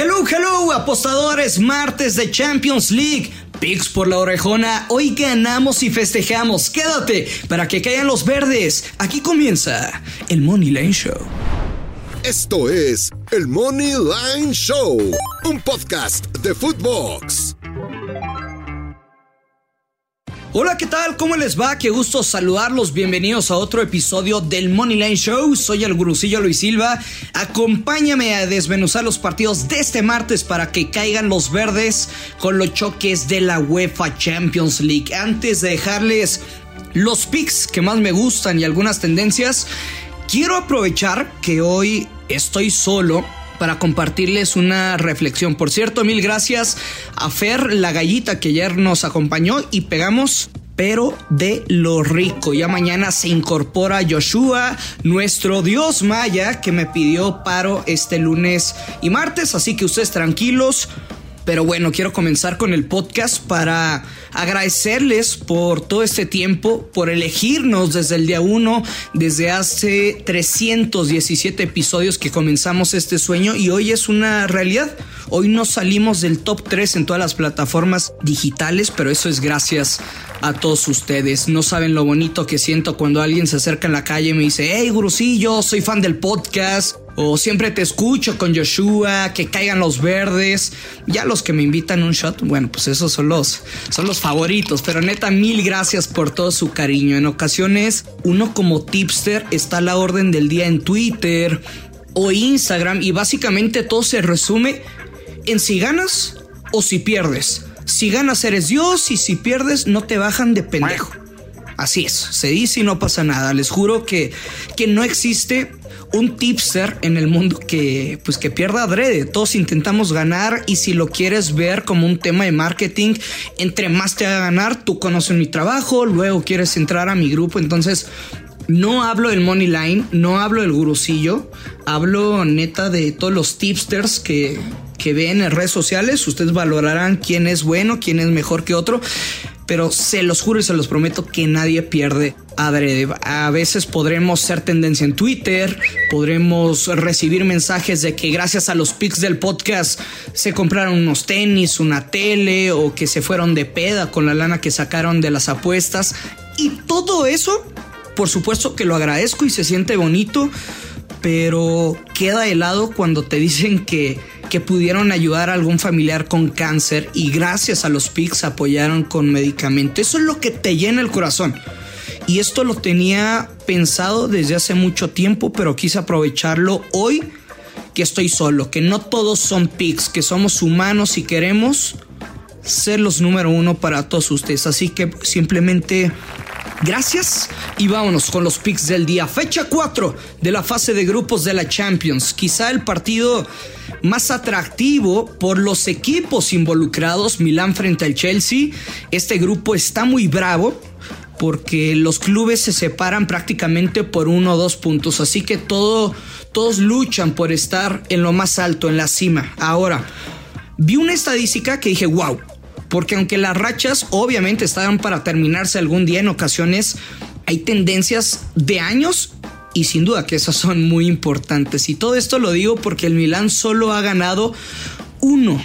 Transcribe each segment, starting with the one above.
Hello, hello, apostadores, martes de Champions League. Pix por la orejona, hoy ganamos y festejamos. Quédate para que caigan los verdes. Aquí comienza el Money Line Show. Esto es el Money Line Show, un podcast de Footbox. Hola, ¿qué tal? ¿Cómo les va? Qué gusto saludarlos. Bienvenidos a otro episodio del Moneyline Show. Soy el gurusillo Luis Silva. Acompáñame a desmenuzar los partidos de este martes para que caigan los verdes con los choques de la UEFA Champions League. Antes de dejarles los picks que más me gustan y algunas tendencias, quiero aprovechar que hoy estoy solo para compartirles una reflexión. Por cierto, mil gracias a Fer, la gallita que ayer nos acompañó y pegamos pero de lo rico. Ya mañana se incorpora Joshua, nuestro dios maya, que me pidió paro este lunes y martes, así que ustedes tranquilos. Pero bueno, quiero comenzar con el podcast para agradecerles por todo este tiempo, por elegirnos desde el día 1, desde hace 317 episodios que comenzamos este sueño y hoy es una realidad. Hoy no salimos del top 3 en todas las plataformas digitales, pero eso es gracias a todos ustedes. No saben lo bonito que siento cuando alguien se acerca en la calle y me dice, hey, gurusillo, soy fan del podcast. O siempre te escucho con Joshua, que caigan los verdes. Ya los que me invitan un shot, bueno, pues esos son los, son los favoritos. Pero neta, mil gracias por todo su cariño. En ocasiones, uno como tipster está a la orden del día en Twitter o Instagram y básicamente todo se resume en si ganas o si pierdes. Si ganas eres Dios y si pierdes no te bajan de pendejo. Así es, se dice y no pasa nada. Les juro que, que no existe un tipster en el mundo que pues que pierda adrede. Todos intentamos ganar y si lo quieres ver como un tema de marketing, entre más te haga ganar, tú conoces mi trabajo, luego quieres entrar a mi grupo, entonces no hablo del money line, no hablo del gurusillo, hablo neta de todos los tipsters que que ven en redes sociales, ustedes valorarán quién es bueno, quién es mejor que otro, pero se los juro y se los prometo que nadie pierde A veces podremos ser tendencia en Twitter, podremos recibir mensajes de que gracias a los pics del podcast se compraron unos tenis, una tele o que se fueron de peda con la lana que sacaron de las apuestas. Y todo eso, por supuesto que lo agradezco y se siente bonito, pero queda helado cuando te dicen que que pudieron ayudar a algún familiar con cáncer y gracias a los PICs apoyaron con medicamento. Eso es lo que te llena el corazón. Y esto lo tenía pensado desde hace mucho tiempo, pero quise aprovecharlo hoy que estoy solo, que no todos son PICs, que somos humanos y queremos ser los número uno para todos ustedes. Así que simplemente Gracias y vámonos con los picks del día. Fecha 4 de la fase de grupos de la Champions. Quizá el partido más atractivo por los equipos involucrados, Milán frente al Chelsea. Este grupo está muy bravo porque los clubes se separan prácticamente por uno o dos puntos, así que todo, todos luchan por estar en lo más alto, en la cima. Ahora, vi una estadística que dije, wow, porque aunque las rachas obviamente están para terminarse algún día en ocasiones, hay tendencias de años y sin duda que esas son muy importantes. Y todo esto lo digo porque el Milan solo ha ganado uno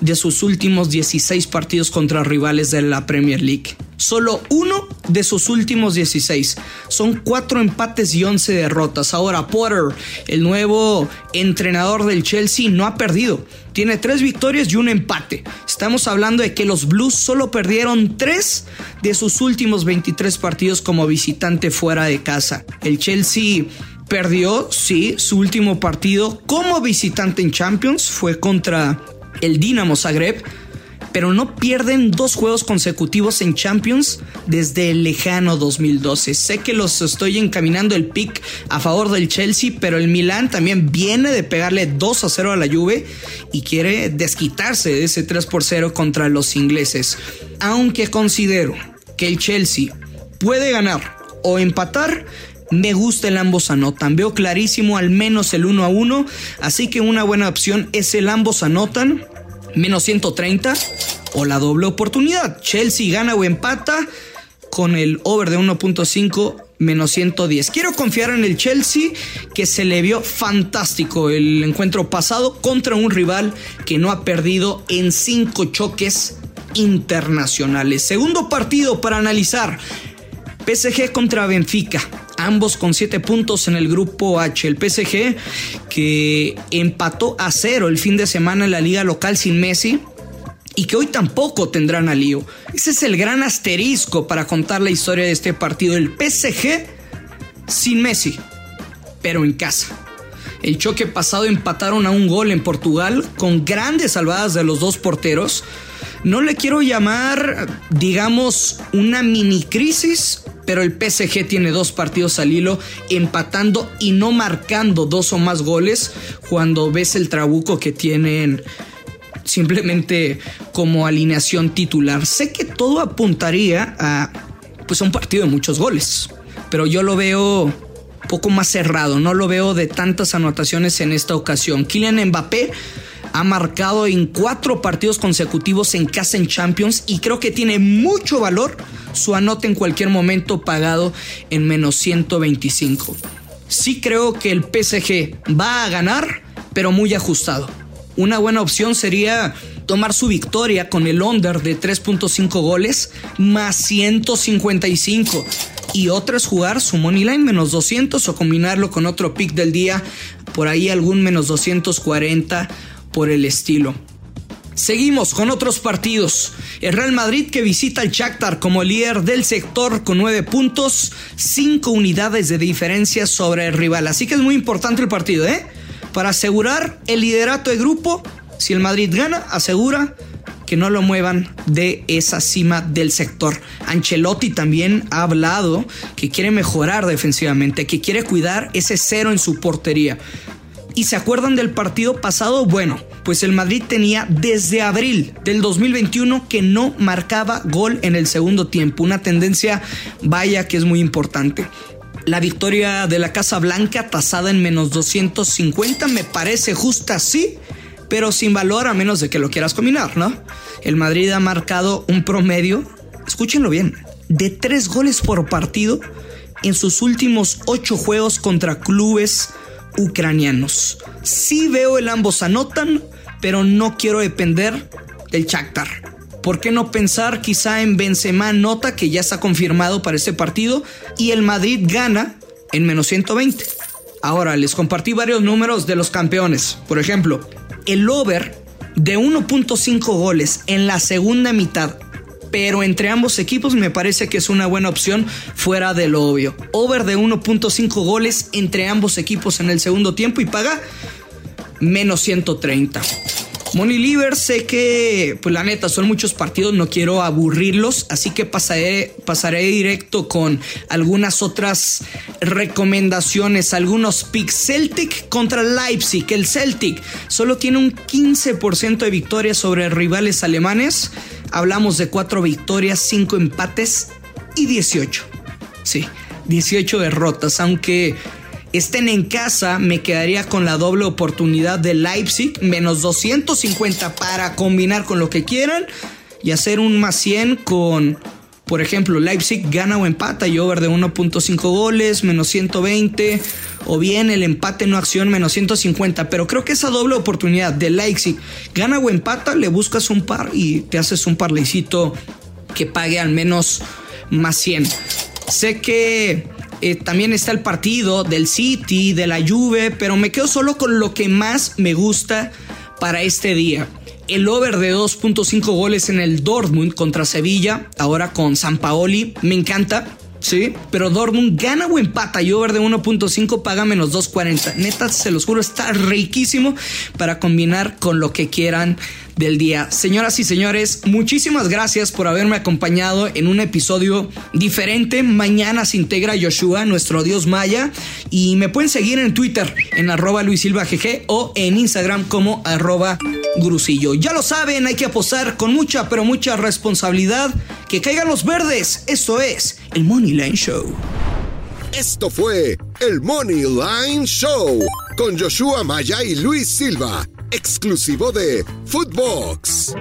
de sus últimos 16 partidos contra rivales de la Premier League. Solo uno de sus últimos 16. Son cuatro empates y 11 derrotas. Ahora Potter, el nuevo entrenador del Chelsea, no ha perdido. Tiene tres victorias y un empate. Estamos hablando de que los Blues solo perdieron tres de sus últimos 23 partidos como visitante fuera de casa. El Chelsea perdió, sí, su último partido como visitante en Champions. Fue contra el Dinamo Zagreb, pero no pierden dos juegos consecutivos en Champions desde el lejano 2012. Sé que los estoy encaminando el pick a favor del Chelsea, pero el Milan también viene de pegarle 2 a 0 a la Juve y quiere desquitarse de ese 3 por 0 contra los ingleses. Aunque considero que el Chelsea puede ganar o empatar, me gusta el ambos anotan. Veo clarísimo al menos el 1 a 1. Así que una buena opción es el ambos anotan. Menos 130 o la doble oportunidad. Chelsea gana o empata con el over de 1.5 menos 110. Quiero confiar en el Chelsea que se le vio fantástico el encuentro pasado contra un rival que no ha perdido en cinco choques internacionales. Segundo partido para analizar. PSG contra Benfica. Ambos con 7 puntos en el grupo H. El PSG que empató a cero el fin de semana en la liga local sin Messi y que hoy tampoco tendrán a lío. Ese es el gran asterisco para contar la historia de este partido. El PSG sin Messi, pero en casa. El choque pasado empataron a un gol en Portugal con grandes salvadas de los dos porteros. No le quiero llamar, digamos, una mini crisis, pero el PSG tiene dos partidos al hilo empatando y no marcando dos o más goles cuando ves el trabuco que tienen simplemente como alineación titular. Sé que todo apuntaría a pues a un partido de muchos goles, pero yo lo veo poco más cerrado, no lo veo de tantas anotaciones en esta ocasión. Kylian Mbappé ha marcado en cuatro partidos consecutivos en casa en Champions y creo que tiene mucho valor su anote en cualquier momento pagado en menos 125. Sí creo que el PSG va a ganar, pero muy ajustado. Una buena opción sería tomar su victoria con el under de 3.5 goles más 155 y otra es jugar su money line menos 200 o combinarlo con otro pick del día por ahí algún menos 240 por el estilo. Seguimos con otros partidos. El Real Madrid que visita al Shakhtar como líder del sector con 9 puntos, 5 unidades de diferencia sobre el rival. Así que es muy importante el partido, ¿eh? para asegurar el liderato de grupo. Si el Madrid gana, asegura que no lo muevan de esa cima del sector. Ancelotti también ha hablado que quiere mejorar defensivamente, que quiere cuidar ese cero en su portería. ¿Y se acuerdan del partido pasado? Bueno, pues el Madrid tenía desde abril del 2021 que no marcaba gol en el segundo tiempo. Una tendencia, vaya que es muy importante. La victoria de la Casa Blanca tasada en menos 250 me parece justa, sí, pero sin valor a menos de que lo quieras combinar, ¿no? El Madrid ha marcado un promedio, escúchenlo bien, de tres goles por partido en sus últimos ocho juegos contra clubes ucranianos. Sí veo el ambos anotan, pero no quiero depender del Shakhtar. ¿Por qué no pensar quizá en Benzema nota que ya está confirmado para este partido y el Madrid gana en menos 120? Ahora les compartí varios números de los campeones. Por ejemplo, el over de 1.5 goles en la segunda mitad pero entre ambos equipos me parece que es una buena opción fuera de lo obvio. Over de 1.5 goles entre ambos equipos en el segundo tiempo y paga menos 130. Money Liver, sé que, pues la neta, son muchos partidos, no quiero aburrirlos, así que pasaré, pasaré directo con algunas otras recomendaciones, algunos picks. Celtic contra Leipzig, el Celtic solo tiene un 15% de victorias sobre rivales alemanes. Hablamos de 4 victorias, 5 empates y 18. Sí, 18 derrotas, aunque estén en casa, me quedaría con la doble oportunidad de Leipzig, menos 250 para combinar con lo que quieran y hacer un más 100 con, por ejemplo, Leipzig gana o empata y over de 1.5 goles, menos 120, o bien el empate no acción, menos 150. Pero creo que esa doble oportunidad de Leipzig gana o empata, le buscas un par y te haces un parlecito que pague al menos más 100. Sé que eh, también está el partido del City, de la Juve, pero me quedo solo con lo que más me gusta para este día. El over de 2.5 goles en el Dortmund contra Sevilla, ahora con San Paoli, me encanta. Sí, pero Dortmund gana o empata y over de 1.5 paga menos 2.40. Neta, se los juro, está riquísimo para combinar con lo que quieran del día. Señoras y señores, muchísimas gracias por haberme acompañado en un episodio diferente. Mañana se integra Joshua, nuestro dios maya, y me pueden seguir en Twitter en arroba Luis GG o en Instagram como arroba Grusillo. Ya lo saben, hay que apostar con mucha, pero mucha responsabilidad. Que caigan los verdes. Esto es el Money Line Show. Esto fue el Money Line Show con Joshua Maya y Luis Silva exclusivo de Footbox.